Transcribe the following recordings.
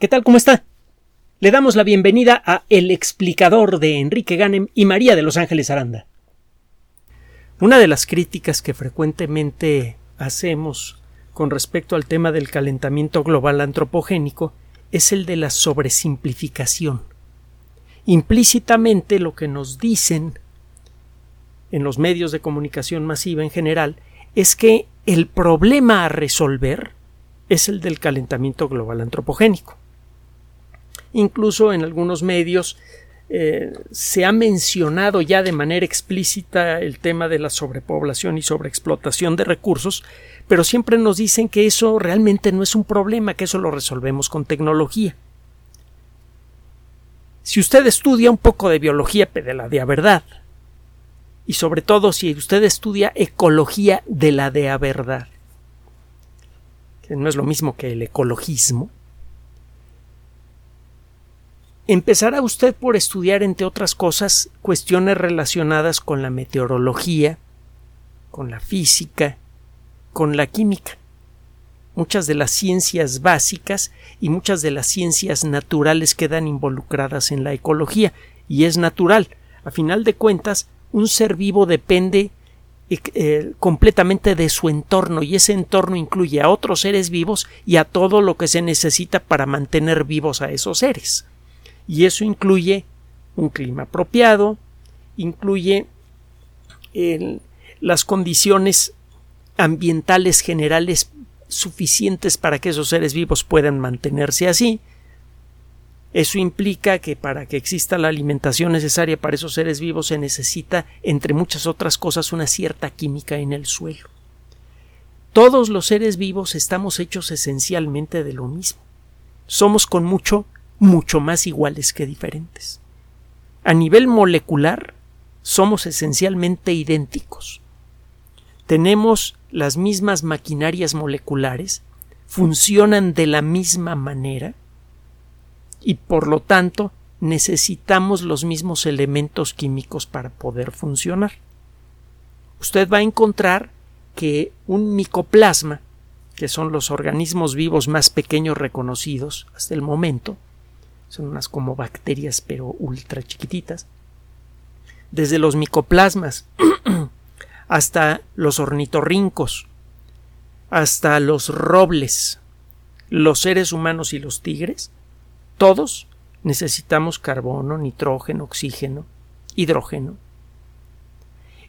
¿Qué tal? ¿Cómo está? Le damos la bienvenida a El explicador de Enrique Ganem y María de Los Ángeles Aranda. Una de las críticas que frecuentemente hacemos con respecto al tema del calentamiento global antropogénico es el de la sobresimplificación. Implícitamente lo que nos dicen en los medios de comunicación masiva en general es que el problema a resolver es el del calentamiento global antropogénico. Incluso en algunos medios eh, se ha mencionado ya de manera explícita el tema de la sobrepoblación y sobreexplotación de recursos, pero siempre nos dicen que eso realmente no es un problema, que eso lo resolvemos con tecnología. Si usted estudia un poco de biología de la de a verdad, y sobre todo si usted estudia ecología de la de a verdad, que no es lo mismo que el ecologismo, Empezará usted por estudiar, entre otras cosas, cuestiones relacionadas con la meteorología, con la física, con la química. Muchas de las ciencias básicas y muchas de las ciencias naturales quedan involucradas en la ecología, y es natural. A final de cuentas, un ser vivo depende eh, eh, completamente de su entorno y ese entorno incluye a otros seres vivos y a todo lo que se necesita para mantener vivos a esos seres y eso incluye un clima apropiado, incluye las condiciones ambientales generales suficientes para que esos seres vivos puedan mantenerse así. Eso implica que para que exista la alimentación necesaria para esos seres vivos se necesita, entre muchas otras cosas, una cierta química en el suelo. Todos los seres vivos estamos hechos esencialmente de lo mismo. Somos con mucho mucho más iguales que diferentes. A nivel molecular, somos esencialmente idénticos. Tenemos las mismas maquinarias moleculares, funcionan de la misma manera y por lo tanto necesitamos los mismos elementos químicos para poder funcionar. Usted va a encontrar que un micoplasma, que son los organismos vivos más pequeños reconocidos hasta el momento, son unas como bacterias pero ultra chiquititas, desde los micoplasmas hasta los ornitorrincos, hasta los robles, los seres humanos y los tigres, todos necesitamos carbono, nitrógeno, oxígeno, hidrógeno.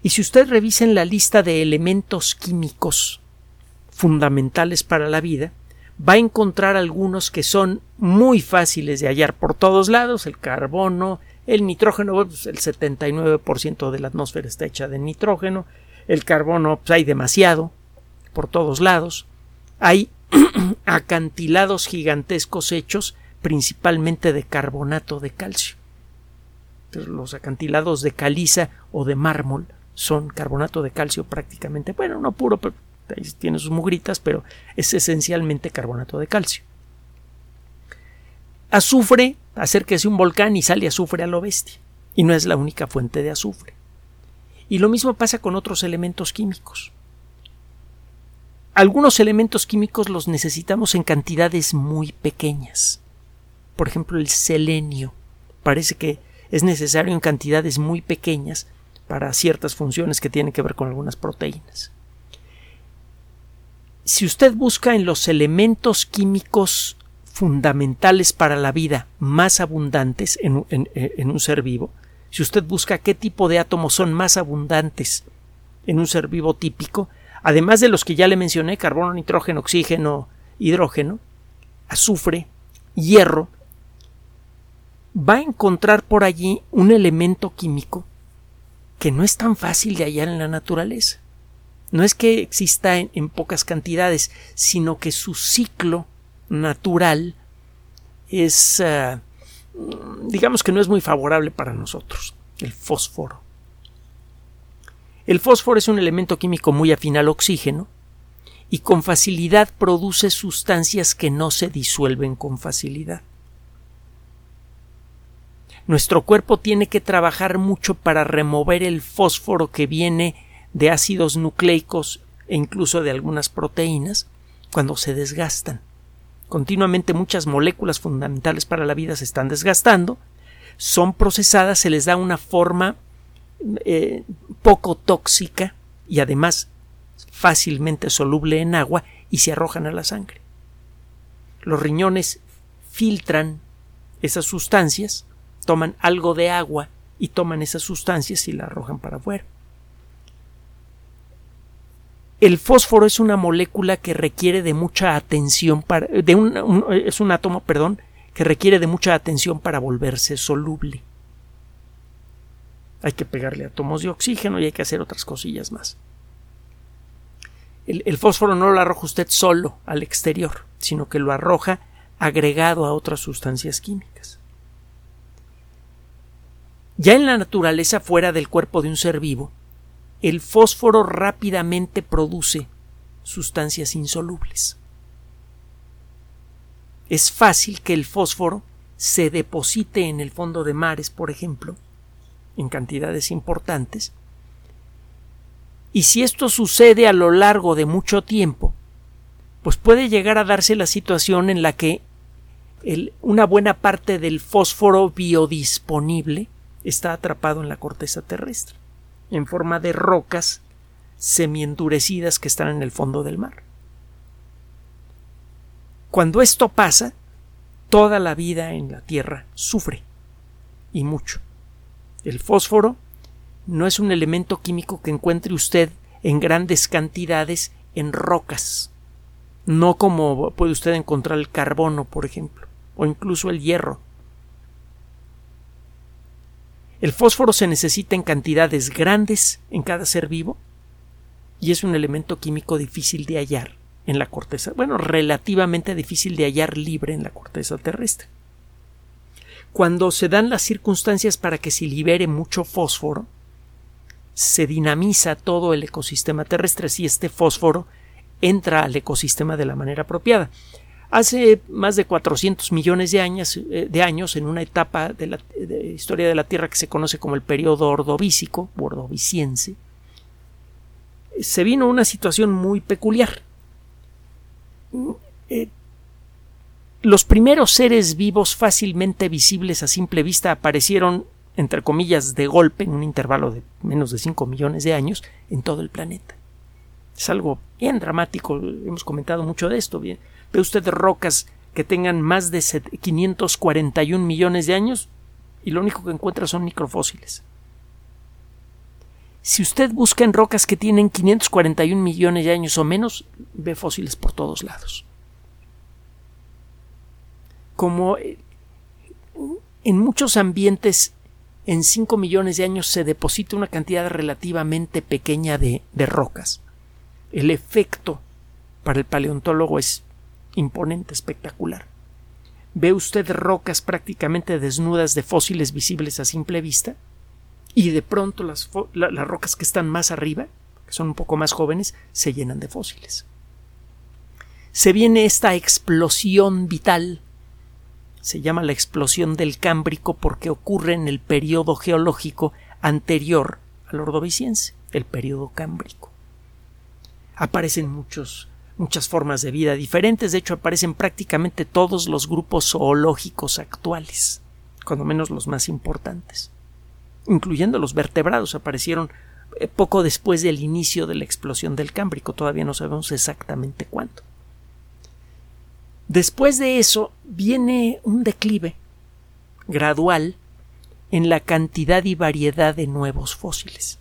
Y si usted revisa en la lista de elementos químicos fundamentales para la vida, va a encontrar algunos que son muy fáciles de hallar por todos lados, el carbono, el nitrógeno, pues el 79% de la atmósfera está hecha de nitrógeno, el carbono pues hay demasiado por todos lados, hay acantilados gigantescos hechos principalmente de carbonato de calcio. los acantilados de caliza o de mármol son carbonato de calcio prácticamente, bueno, no puro, pero tiene sus mugritas, pero es esencialmente carbonato de calcio. Azufre, acérquese un volcán y sale azufre a lo bestia. Y no es la única fuente de azufre. Y lo mismo pasa con otros elementos químicos. Algunos elementos químicos los necesitamos en cantidades muy pequeñas. Por ejemplo, el selenio. Parece que es necesario en cantidades muy pequeñas para ciertas funciones que tienen que ver con algunas proteínas si usted busca en los elementos químicos fundamentales para la vida más abundantes en, un ser vivo, si usted busca qué tipo de átomos son más abundantes en un ser vivo típico, además de los que ya le mencioné, carbono, nitrógeno, oxígeno, hidrógeno, azufre, hierro, va a encontrar por allí un elemento químico que no es tan fácil de hallar en la naturaleza no es que exista en, pocas cantidades, sino que su ciclo natural es, ah, digamos que no es muy favorable para nosotros, el fósforo. El fósforo es un elemento químico muy afín al oxígeno y con facilidad produce sustancias que no se disuelven con facilidad. Nuestro cuerpo tiene que trabajar mucho para remover el fósforo que viene de ácidos nucleicos e incluso de algunas proteínas cuando se desgastan, continuamente muchas moléculas fundamentales para la vida se están desgastando, son procesadas, se les da una forma eh, poco tóxica y además fácilmente soluble en agua y se arrojan a la sangre. Los riñones filtran esas sustancias, toman algo de agua y toman esas sustancias y la arrojan para afuera. El fósforo es una molécula que requiere de mucha atención para es un átomo, perdón, que requiere de mucha atención para volverse soluble. Hay que pegarle átomos de oxígeno y hay que hacer otras cosillas más. El fósforo no lo arroja usted solo al exterior, sino que lo arroja agregado a otras sustancias químicas. Ya en la naturaleza fuera del cuerpo de un ser vivo, el fósforo rápidamente produce sustancias insolubles. Es fácil que el fósforo se deposite en el fondo de mares, por ejemplo, en cantidades importantes, y si esto sucede a lo largo de mucho tiempo, pues puede llegar a darse la situación en la que una buena parte del fósforo biodisponible está atrapado en la corteza terrestre, en forma de rocas semiendurecidas que están en el fondo del mar. Cuando esto pasa, toda la vida en la Tierra sufre, y mucho. El fósforo no es un elemento químico que encuentre usted en grandes cantidades en rocas, no como puede usted encontrar el carbono, por ejemplo, o incluso el hierro. El fósforo se necesita en cantidades grandes en cada ser vivo y es un elemento químico difícil de hallar en la corteza, bueno, relativamente difícil de hallar libre en la corteza terrestre. Cuando se dan las circunstancias para que se libere mucho fósforo, se dinamiza todo el ecosistema terrestre si este fósforo entra al ecosistema de la manera apropiada. Hace más de 400 millones de años, eh, de años en una etapa de la historia de la Tierra que se conoce como el periodo ordovícico, ordoviciense, se vino una situación muy peculiar. Eh, los primeros seres vivos fácilmente visibles a simple vista aparecieron, entre comillas, de golpe, en un intervalo de menos de 5 millones de años, en todo el planeta. Es algo bien dramático, hemos comentado mucho de esto. Ve usted rocas que tengan más de 541 millones de años y lo único que encuentra son microfósiles. Si usted busca en rocas que tienen 541 millones de años o menos, ve fósiles por todos lados. Como eh, en muchos ambientes en 5 millones de años se deposita una cantidad relativamente pequeña de rocas. El efecto para el paleontólogo es imponente, espectacular. Ve usted rocas prácticamente desnudas de fósiles visibles a simple vista y de pronto las, rocas que están más arriba, que son un poco más jóvenes, se llenan de fósiles. Se viene esta explosión vital. Se llama la explosión del Cámbrico porque ocurre en el periodo geológico anterior al Ordoviciense, el periodo Cámbrico. Aparecen muchos muchas formas de vida diferentes, de hecho aparecen prácticamente todos los grupos zoológicos actuales, cuando menos los más importantes, incluyendo los vertebrados, aparecieron eh, poco después del inicio de la explosión del Cámbrico, todavía no sabemos exactamente cuándo. Después de eso viene un declive gradual en la cantidad y variedad de nuevos fósiles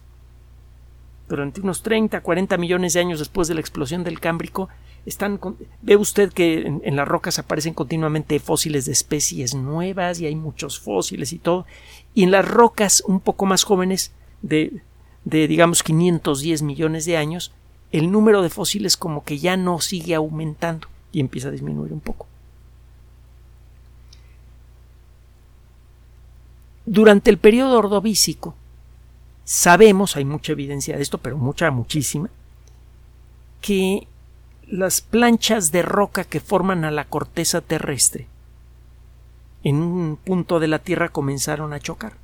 durante unos 30, 40 millones de años después de la explosión del Cámbrico, están, ve usted que en, las rocas aparecen continuamente fósiles de especies nuevas y hay muchos fósiles y todo. Y en las rocas un poco más jóvenes, de, de digamos 510 millones de años, el número de fósiles como que ya no sigue aumentando y empieza a disminuir un poco. Durante el periodo ordovícico, Sabemos, hay mucha evidencia de esto, pero mucha, muchísima, que las planchas de roca que forman a la corteza terrestre en un punto de la Tierra comenzaron a chocar.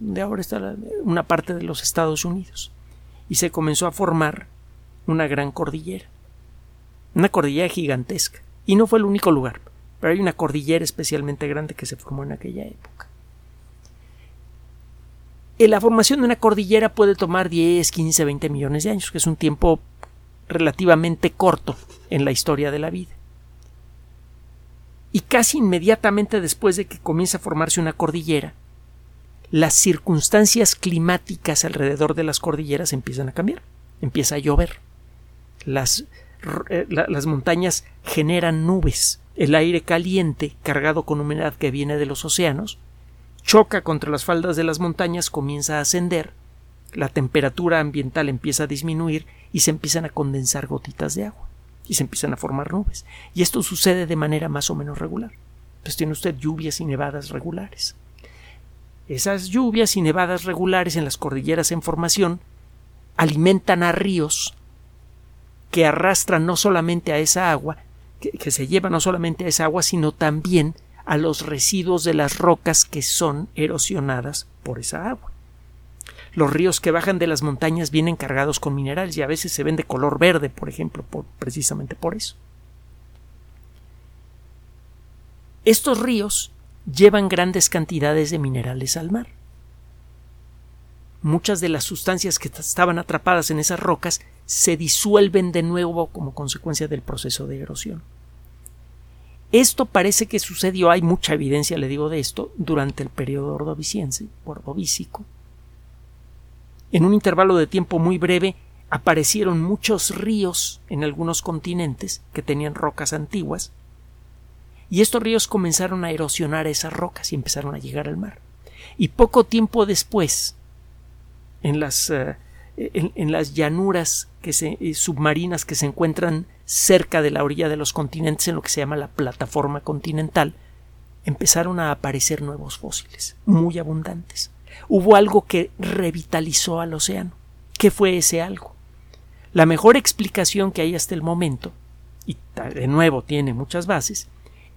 De ahora está una parte de los Estados Unidos. Y se comenzó a formar una gran cordillera. Una cordillera gigantesca. Y no fue el único lugar, pero hay una cordillera especialmente grande que se formó en aquella época. La formación de una cordillera puede tomar 10, 15, 20 millones de años, que es un tiempo relativamente corto en la historia de la vida. Y casi inmediatamente después de que comienza a formarse una cordillera, las circunstancias climáticas alrededor de las cordilleras empiezan a cambiar. Empieza a llover. Las, eh, las montañas generan nubes. El aire caliente, cargado con humedad que viene de los océanos, choca contra las faldas de las montañas, comienza a ascender, la temperatura ambiental empieza a disminuir y se empiezan a condensar gotitas de agua y se empiezan a formar nubes. Y esto sucede de manera más o menos regular. Pues tiene usted lluvias y nevadas regulares. Esas lluvias y nevadas regulares en las cordilleras en formación alimentan a ríos que arrastran no solamente a esa agua, que, que se lleva no solamente a esa agua, sino también a los residuos de las rocas que son erosionadas por esa agua. Los ríos que bajan de las montañas vienen cargados con minerales y a veces se ven de color verde, por ejemplo, precisamente por eso. Estos ríos llevan grandes cantidades de minerales al mar. Muchas de las sustancias que estaban atrapadas en esas rocas se disuelven de nuevo como consecuencia del proceso de erosión. Esto parece que sucedió, hay mucha evidencia, le digo, de esto, durante el periodo ordoviciense, ordovícico. En un intervalo de tiempo muy breve aparecieron muchos ríos en algunos continentes que tenían rocas antiguas, y estos ríos comenzaron a erosionar esas rocas y empezaron a llegar al mar. Y poco tiempo después, en las, eh, en, las llanuras que se, eh, submarinas que se encuentran cerca de la orilla de los continentes en lo que se llama la plataforma continental, empezaron a aparecer nuevos fósiles, muy abundantes. Hubo algo que revitalizó al océano. ¿Qué fue ese algo? La mejor explicación que hay hasta el momento, y de nuevo tiene muchas bases,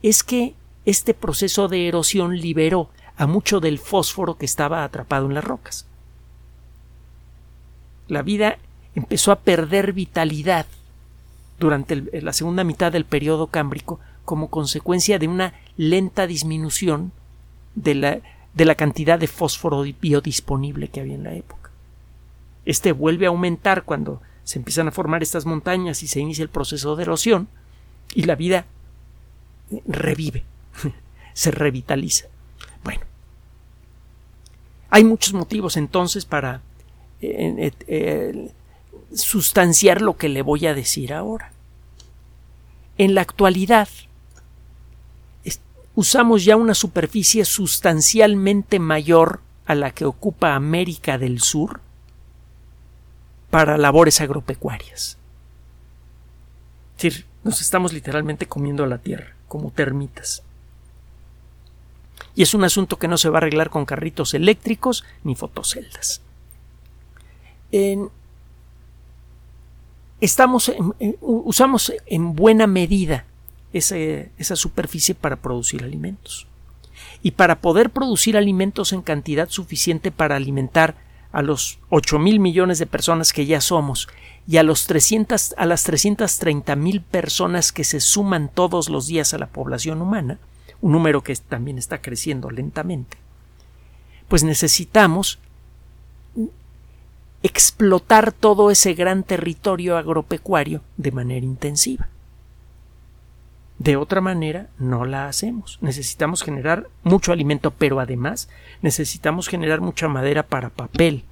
es que este proceso de erosión liberó a mucho del fósforo que estaba atrapado en las rocas. La vida empezó a perder vitalidad durante la segunda mitad del periodo cámbrico como consecuencia de una lenta disminución de la, de la cantidad de fósforo biodisponible que había en la época. Este vuelve a aumentar cuando se empiezan a formar estas montañas y se inicia el proceso de erosión y la vida revive, se revitaliza. Bueno, hay muchos motivos entonces para eh, eh, eh, sustanciar lo que le voy a decir ahora. En la actualidad, usamos ya una superficie sustancialmente mayor a la que ocupa América del Sur para labores agropecuarias. Es decir, nos estamos literalmente comiendo la tierra, como termitas. Y es un asunto que no se va a arreglar con carritos eléctricos ni fotoceldas. En, estamos usamos en buena medida esa superficie para producir alimentos. Y para poder producir alimentos en cantidad suficiente para alimentar a los 8 mil millones de personas que ya somos y a, los 300, a las 330 mil personas que se suman todos los días a la población humana, un número que también está creciendo lentamente, pues necesitamos explotar todo ese gran territorio agropecuario de manera intensiva. De otra manera, no la hacemos. Necesitamos generar mucho alimento, pero además necesitamos generar mucha madera para papel.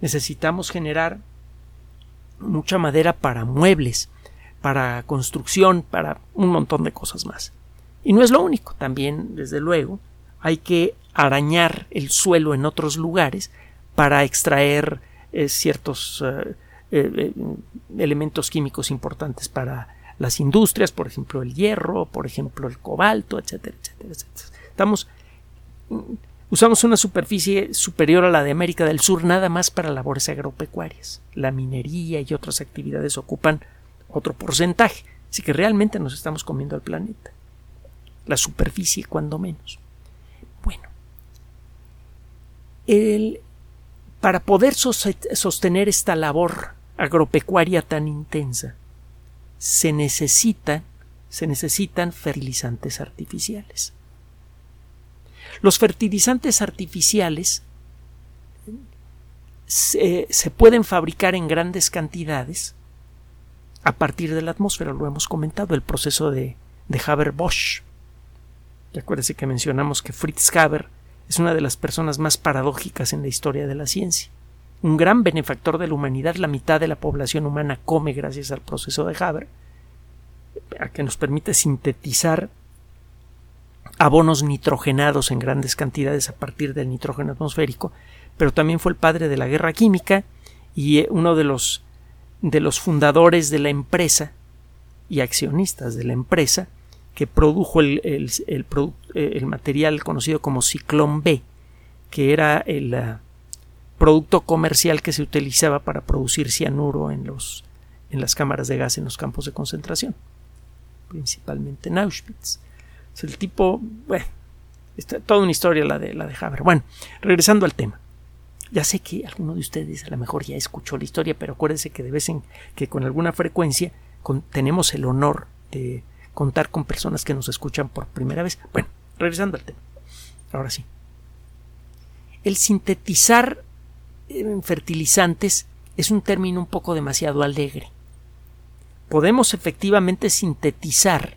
Necesitamos generar mucha madera para muebles, para construcción, para un montón de cosas más. Y no es lo único. También, desde luego, hay que arañar el suelo en otros lugares para extraer eh, ciertos eh, eh, elementos químicos importantes para las industrias, por ejemplo el hierro, por ejemplo el cobalto, etcétera, etcétera, etcétera. Estamos usamos una superficie superior a la de América del Sur nada más para labores agropecuarias. La minería y otras actividades ocupan otro porcentaje, así que realmente nos estamos comiendo al planeta. La superficie cuando menos. Bueno, el, para poder sostener esta labor agropecuaria tan intensa, se necesita se necesitan fertilizantes artificiales. Los fertilizantes artificiales se, pueden fabricar en grandes cantidades a partir de la atmósfera, lo hemos comentado, el proceso de, de Haber-Bosch. Acuérdense que mencionamos que Fritz Haber es una de las personas más paradójicas en la historia de la ciencia. Un gran benefactor de la humanidad, la mitad de la población humana come gracias al proceso de Haber, que nos permite sintetizar abonos nitrogenados en grandes cantidades a partir del nitrógeno atmosférico, pero también fue el padre de la guerra química y eh, uno de los de los fundadores de la empresa y accionistas de la empresa que produjo el, el, el, material conocido como ciclón B, que era el uh, producto comercial que se utilizaba para producir cianuro en, los, en las cámaras de gas en los campos de concentración, principalmente en Auschwitz. Es el tipo, bueno, está toda una historia la de, la de Haber. Bueno, regresando al tema. Ya sé que alguno de ustedes a lo mejor ya escuchó la historia, pero acuérdense que de vez en que con alguna frecuencia tenemos el honor de contar con personas que nos escuchan por primera vez. Bueno, regresando al tema. Ahora sí. El sintetizar fertilizantes es un término un poco demasiado alegre. Podemos efectivamente sintetizar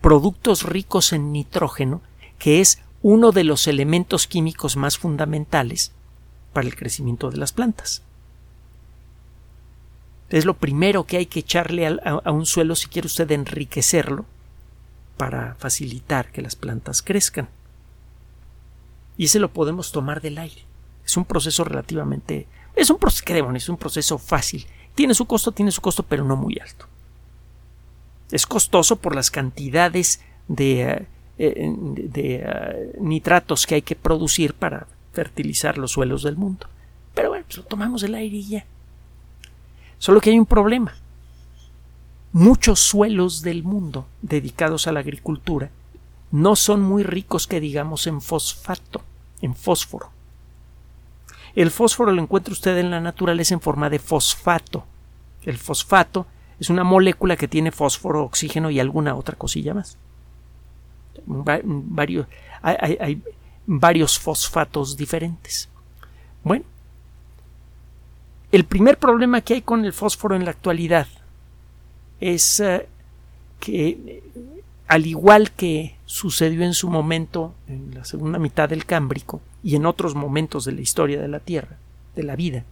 productos ricos en nitrógeno, que es uno de los elementos químicos más fundamentales para el crecimiento de las plantas. Es lo primero que hay que echarle a, un suelo si quiere usted enriquecerlo para facilitar que las plantas crezcan. Y ese lo podemos tomar del aire. Es un proceso relativamente. Es un proceso, ¿qué Es un proceso fácil. Tiene su costo, tiene su costo, pero no muy alto. Es costoso por las cantidades de, eh, de, eh, nitratos que hay que producir para fertilizar los suelos del mundo. Pero bueno, pues lo tomamos del aire y ya. Solo que hay un problema. Muchos suelos del mundo dedicados a la agricultura no son muy ricos que digamos en fosfato, en fósforo. El fósforo lo encuentra usted en la naturaleza en forma de fosfato. El fosfato es una molécula que tiene fósforo, oxígeno y alguna otra cosilla más. Varios, hay, hay varios fosfatos diferentes. Bueno, el primer problema que hay con el fósforo en la actualidad es eh, que, al igual que sucedió en su momento en la segunda mitad del Cámbrico y en otros momentos de la historia de la Tierra, de la vida,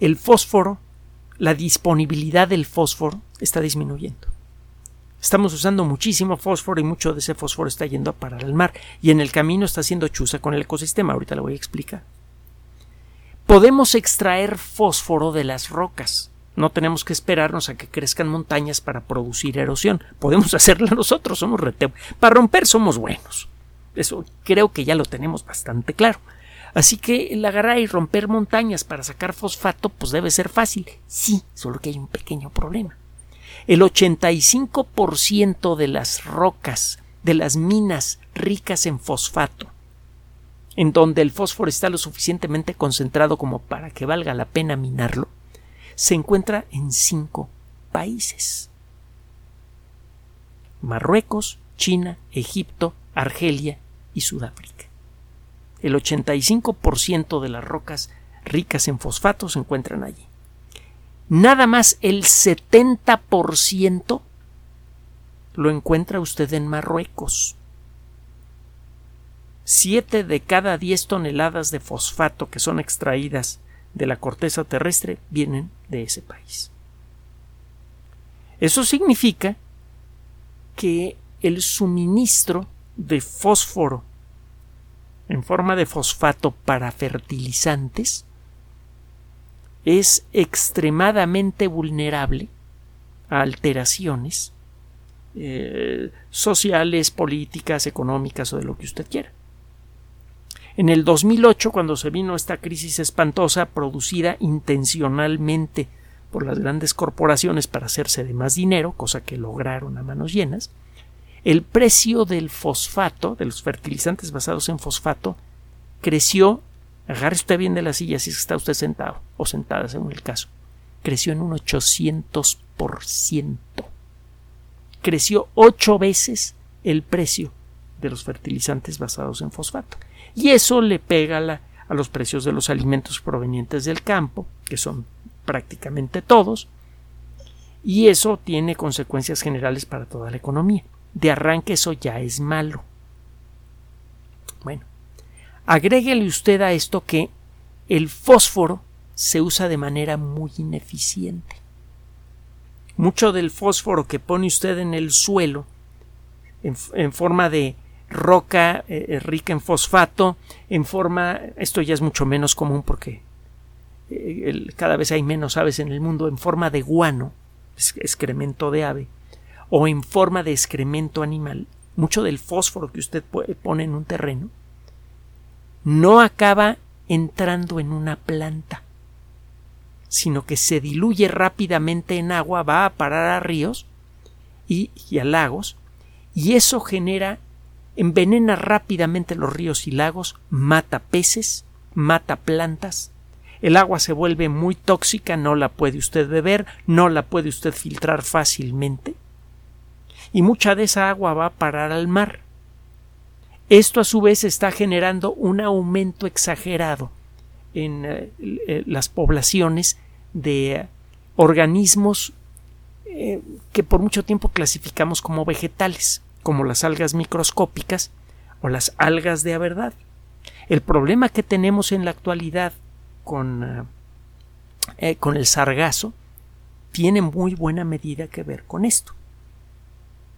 el fósforo, la disponibilidad del fósforo está disminuyendo. Estamos usando muchísimo fósforo y mucho de ese fósforo está yendo a parar al mar y en el camino está haciendo chuza con el ecosistema. Ahorita lo voy a explicar. Podemos extraer fósforo de las rocas. No tenemos que esperarnos a que crezcan montañas para producir erosión. Podemos hacerlo nosotros, somos reteo. Para romper somos buenos. Eso creo que ya lo tenemos bastante claro. Así que el agarrar y romper montañas para sacar fosfato, pues debe ser fácil. Sí, solo que hay un pequeño problema. El 85% de las rocas, de las minas ricas en fosfato, en donde el fósforo está lo suficientemente concentrado como para que valga la pena minarlo, se encuentra en cinco países. Marruecos, China, Egipto, Argelia y Sudáfrica. El 85% de las rocas ricas en fosfato se encuentran allí. Nada más el 70% lo encuentra usted en Marruecos. 7 de cada 10 toneladas de fosfato que son extraídas de la corteza terrestre vienen de ese país. Eso significa que el suministro de fósforo en forma de fosfato para fertilizantes es extremadamente vulnerable a alteraciones eh, sociales, políticas, económicas o de lo que usted quiera. En el 2008, cuando se vino esta crisis espantosa producida intencionalmente por las grandes corporaciones para hacerse de más dinero, cosa que lograron a manos llenas, el precio del fosfato, de los fertilizantes basados en fosfato, creció, agarre usted bien de la silla si está usted sentado o sentada según el caso, creció en un 800%. creció ocho veces el precio de los fertilizantes basados en fosfato. Y eso le pega a los precios de los alimentos provenientes del campo, que son prácticamente todos, y eso tiene consecuencias generales para toda la economía. De arranque eso ya es malo. Bueno, agréguele usted a esto que el fósforo se usa de manera muy ineficiente. Mucho del fósforo que pone usted en el suelo, en, forma de roca eh, eh, rica en fosfato, en forma, esto ya es mucho menos común porque eh, cada vez hay menos aves en el mundo, en forma de guano, excremento de ave, o en forma de excremento animal, mucho del fósforo que usted pone en un terreno, no acaba entrando en una planta, sino que se diluye rápidamente en agua, va a parar a ríos y, a lagos, y eso genera, envenena rápidamente los ríos y lagos, mata peces, mata plantas, el agua se vuelve muy tóxica, no la puede usted beber, no la puede usted filtrar fácilmente, y mucha de esa agua va a parar al mar. Esto a su vez está generando un aumento exagerado en eh, eh, las poblaciones de organismos eh, que por mucho tiempo clasificamos como vegetales, como las algas microscópicas o las algas de verdad. El problema que tenemos en la actualidad con, con el sargazo tiene muy buena medida que ver con esto.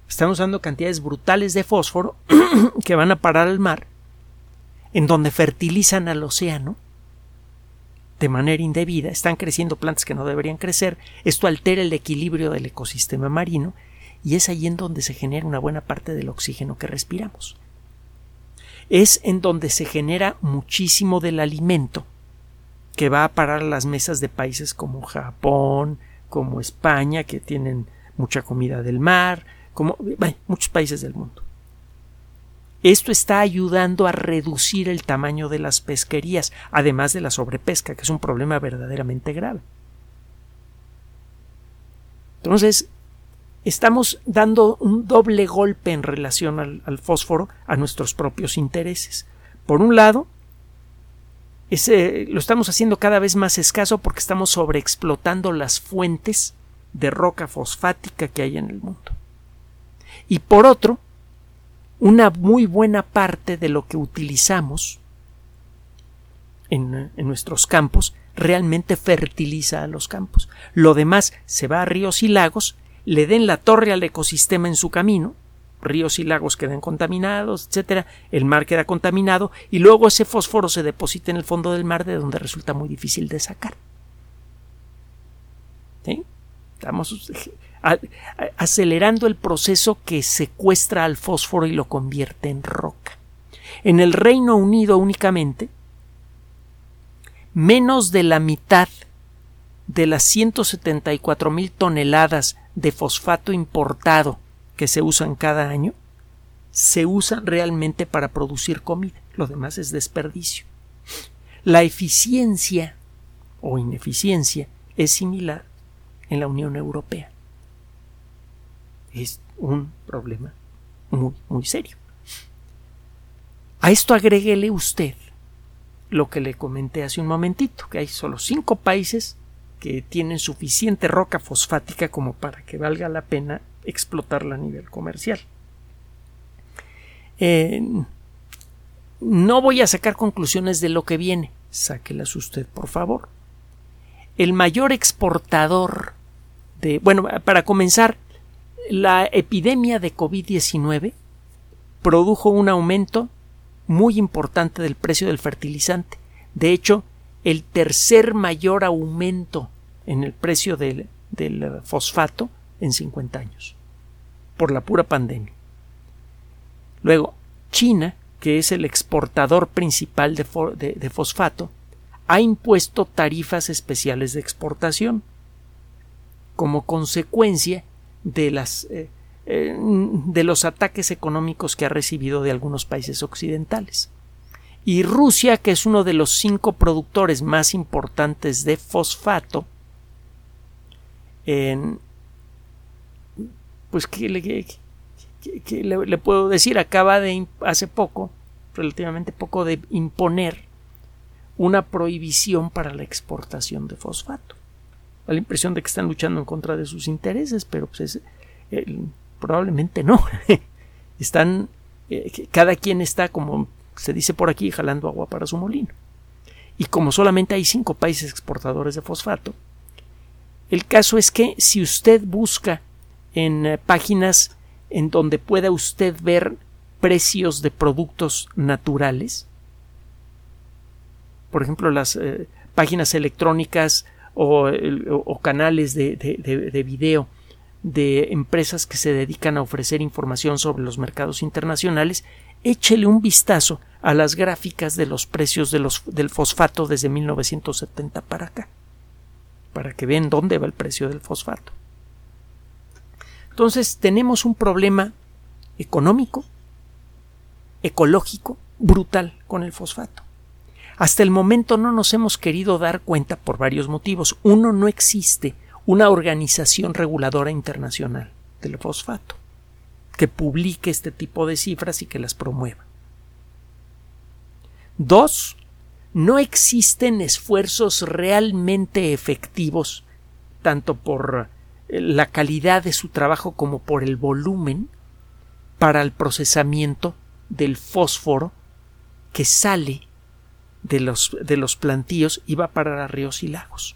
Están usando cantidades brutales de fósforo que van a parar al mar, en donde fertilizan al océano de manera indebida, están creciendo plantas que no deberían crecer, esto altera el equilibrio del ecosistema marino y es ahí en donde se genera una buena parte del oxígeno que respiramos. Es en donde se genera muchísimo del alimento que va a parar a las mesas de países como Japón, como España, que tienen mucha comida del mar, como muchos países del mundo. Esto está ayudando a reducir el tamaño de las pesquerías, además de la sobrepesca, que es un problema verdaderamente grave. Entonces, estamos dando un doble golpe en relación al, fósforo a nuestros propios intereses. Por un lado, ese, lo estamos haciendo cada vez más escaso porque estamos sobreexplotando las fuentes de roca fosfática que hay en el mundo y por otro, una muy buena parte de lo que utilizamos en, nuestros campos realmente fertiliza a los campos. Lo demás se va a ríos y lagos, le den la torre al ecosistema en su camino, ríos y lagos quedan contaminados, etcétera, el mar queda contaminado y luego ese fósforo se deposita en el fondo del mar de donde resulta muy difícil de sacar. Estamos acelerando el proceso que secuestra al fósforo y lo convierte en roca. En el Reino Unido únicamente, menos de la mitad de las 174 mil toneladas de fosfato importado que se usan cada año se usan realmente para producir comida. Lo demás es desperdicio. La eficiencia o ineficiencia es similar en la Unión Europea es un problema muy, muy serio. A esto agréguele usted lo que le comenté hace un momentito, que hay solo cinco países que tienen suficiente roca fosfática como para que valga la pena explotarla a nivel comercial. no voy a sacar conclusiones de lo que viene, sáquelas usted, por favor. El mayor exportador de. Bueno, para comenzar, la epidemia de COVID-19 produjo un aumento muy importante del precio del fertilizante. De hecho, el tercer mayor aumento en el precio del, fosfato en 50 años, por la pura pandemia. Luego, China, que es el exportador principal de fosfato, ha impuesto tarifas especiales de exportación. Como consecuencia, de las eh, eh, de los ataques económicos que ha recibido de algunos países occidentales. Y Rusia, que es uno de los cinco productores más importantes de fosfato, pues ¿qué le, le, puedo decir? Acaba de hace poco, relativamente poco, de imponer una prohibición para la exportación de fosfato. Da la impresión de que están luchando en contra de sus intereses, pero pues probablemente no. están, eh, cada quien está, como se dice por aquí, jalando agua para su molino. Y como solamente hay cinco países exportadores de fosfato, el caso es que si usted busca en eh, páginas en donde pueda usted ver precios de productos naturales, por ejemplo, las eh, páginas electrónicas o, canales de, de, video de empresas que se dedican a ofrecer información sobre los mercados internacionales, échele un vistazo a las gráficas de los precios de los, del fosfato desde 1970 para acá para que vean dónde va el precio del fosfato. Entonces tenemos un problema económico, ecológico, brutal con el fosfato. Hasta el momento no nos hemos querido dar cuenta por varios motivos. Uno, no existe una organización reguladora internacional del fosfato que publique este tipo de cifras y que las promueva. Dos, no existen esfuerzos realmente efectivos, tanto por eh, la calidad de su trabajo como por el volumen, para el procesamiento del fósforo que sale de los, de los plantíos y va para ríos y lagos.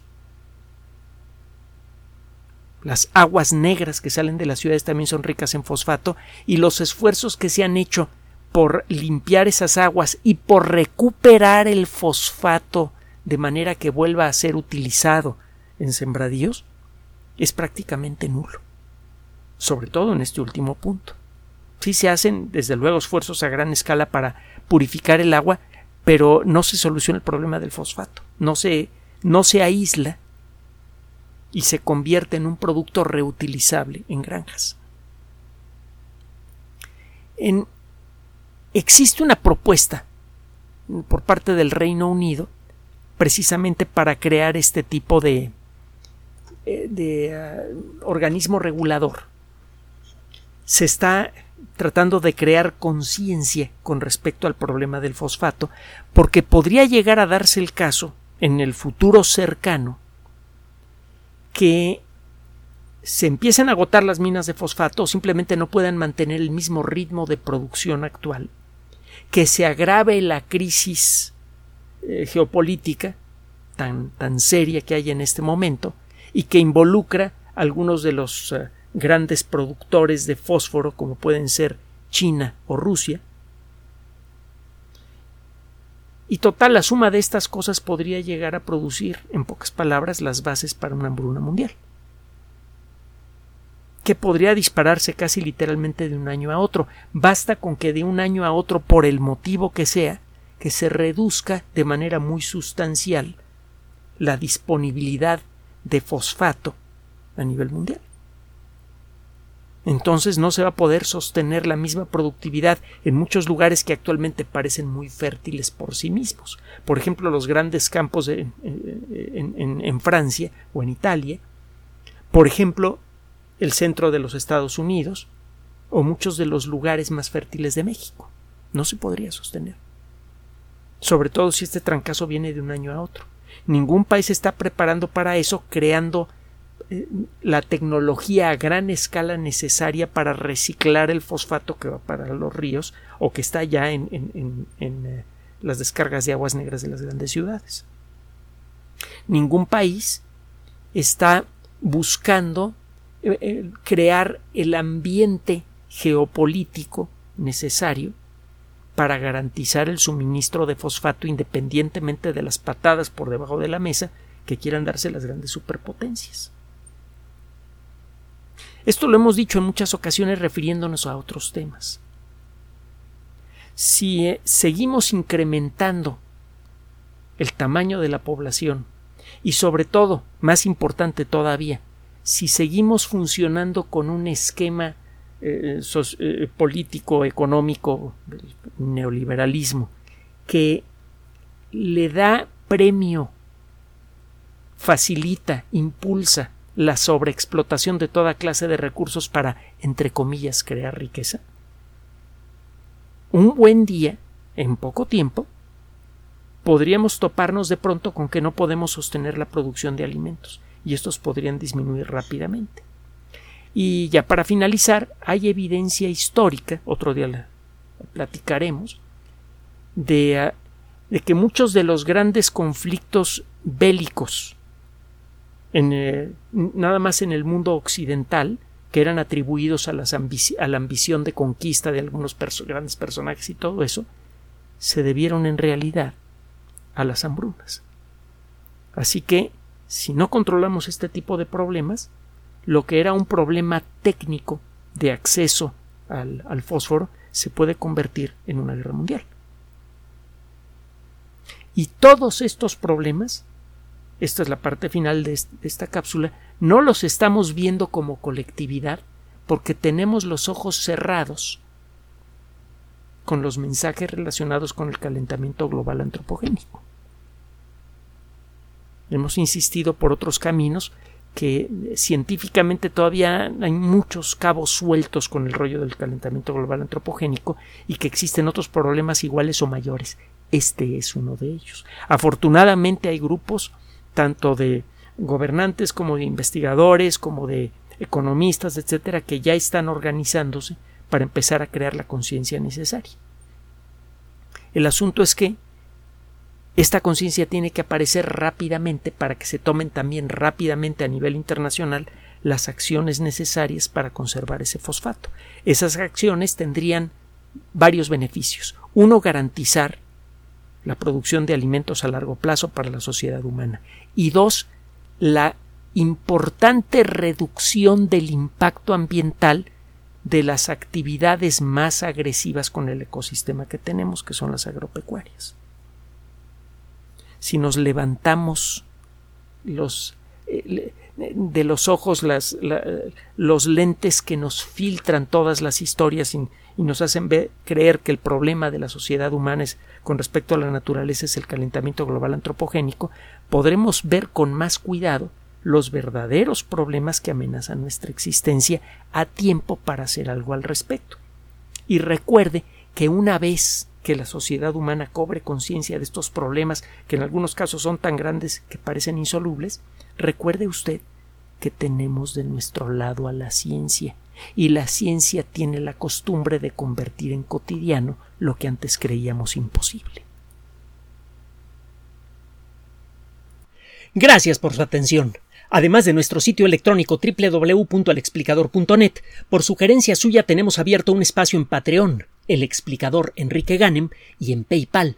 Las aguas negras que salen de las ciudades también son ricas en fosfato y los esfuerzos que se han hecho por limpiar esas aguas y por recuperar el fosfato de manera que vuelva a ser utilizado en sembradíos es prácticamente nulo. Sobre todo en este último punto. Sí se hacen, desde luego, esfuerzos a gran escala para purificar el agua, pero no se soluciona el problema del fosfato. No se, no se aísla y se convierte en un producto reutilizable en granjas. En existe una propuesta por parte del Reino Unido precisamente para crear este tipo de, eh, de ah, organismo regulador. Se está tratando de crear conciencia con respecto al problema del fosfato, porque podría llegar a darse el caso en el futuro cercano que se empiecen a agotar las minas de fosfato o simplemente no puedan mantener el mismo ritmo de producción actual que se agrave la crisis eh, geopolítica tan, tan seria que hay en este momento y que involucra a algunos de los eh, grandes productores de fósforo como pueden ser China o Rusia. Y total, la suma de estas cosas podría llegar a producir, en pocas palabras, las bases para una hambruna mundial que podría dispararse casi literalmente de un año a otro. Basta con que de un año a otro, por el motivo que sea, que se reduzca de manera muy sustancial la disponibilidad de fosfato a nivel mundial. Entonces no se va a poder sostener la misma productividad en muchos lugares que actualmente parecen muy fértiles por sí mismos. Por ejemplo, los grandes campos en, Francia o en Italia. Por ejemplo, el centro de los Estados Unidos o muchos de los lugares más fértiles de México. No se podría sostener. Sobre todo si este trancazo viene de un año a otro. Ningún país está preparando para eso, creando la tecnología a gran escala necesaria para reciclar el fosfato que va para los ríos o que está ya en, en, eh, las descargas de aguas negras de las grandes ciudades. Ningún país está buscando eh, eh, crear el ambiente geopolítico necesario para garantizar el suministro de fosfato independientemente de las patadas por debajo de la mesa que quieran darse las grandes superpotencias. Esto lo hemos dicho en muchas ocasiones refiriéndonos a otros temas. Si eh, seguimos incrementando el tamaño de la población y sobre todo, más importante todavía, si seguimos funcionando con un esquema eh, eh, político, económico, neoliberalismo, que le da premio, facilita, impulsa la sobreexplotación de toda clase de recursos para, entre comillas, crear riqueza? Un buen día, en poco tiempo, podríamos toparnos de pronto con que no podemos sostener la producción de alimentos y estos podrían disminuir rápidamente. Y ya para finalizar, hay evidencia histórica, otro día la platicaremos, de, ah, de que muchos de los grandes conflictos bélicos, eh, nada más en el mundo occidental, que eran atribuidos a la ambición de conquista de algunos grandes personajes y todo eso, se debieron en realidad a las hambrunas. Así que, si no controlamos este tipo de problemas, lo que era un problema técnico de acceso al, fósforo se puede convertir en una guerra mundial. Y todos estos problemas, esta es la parte final de, esta cápsula, no los estamos viendo como colectividad porque tenemos los ojos cerrados con los mensajes relacionados con el calentamiento global antropogénico. Hemos insistido por otros caminos que científicamente todavía hay muchos cabos sueltos con el rollo del calentamiento global antropogénico y que existen otros problemas iguales o mayores. Este es uno de ellos. Afortunadamente hay grupos tanto de gobernantes como de investigadores, como de economistas, etcétera, que ya están organizándose para empezar a crear la conciencia necesaria. El asunto es que esta conciencia tiene que aparecer rápidamente para que se tomen también rápidamente a nivel internacional las acciones necesarias para conservar ese fosfato. Esas acciones tendrían varios beneficios. Uno, garantizar la producción de alimentos a largo plazo para la sociedad humana. Y dos, la importante reducción del impacto ambiental de las actividades más agresivas con el ecosistema que tenemos, que son las agropecuarias si nos levantamos los eh, de los ojos las, los lentes que nos filtran todas las historias y, nos hacen creer que el problema de la sociedad humana es, con respecto a la naturaleza es el calentamiento global antropogénico, podremos ver con más cuidado los verdaderos problemas que amenazan nuestra existencia a tiempo para hacer algo al respecto. Y recuerde que una vez que la sociedad humana cobre conciencia de estos problemas que en algunos casos son tan grandes que parecen insolubles, recuerde usted que tenemos de nuestro lado a la ciencia y la ciencia tiene la costumbre de convertir en cotidiano lo que antes creíamos imposible. Gracias por su atención. Además de nuestro sitio electrónico www.alexplicador.net, por sugerencia suya tenemos abierto un espacio en Patreon el explicador Enrique Ganem y en PayPal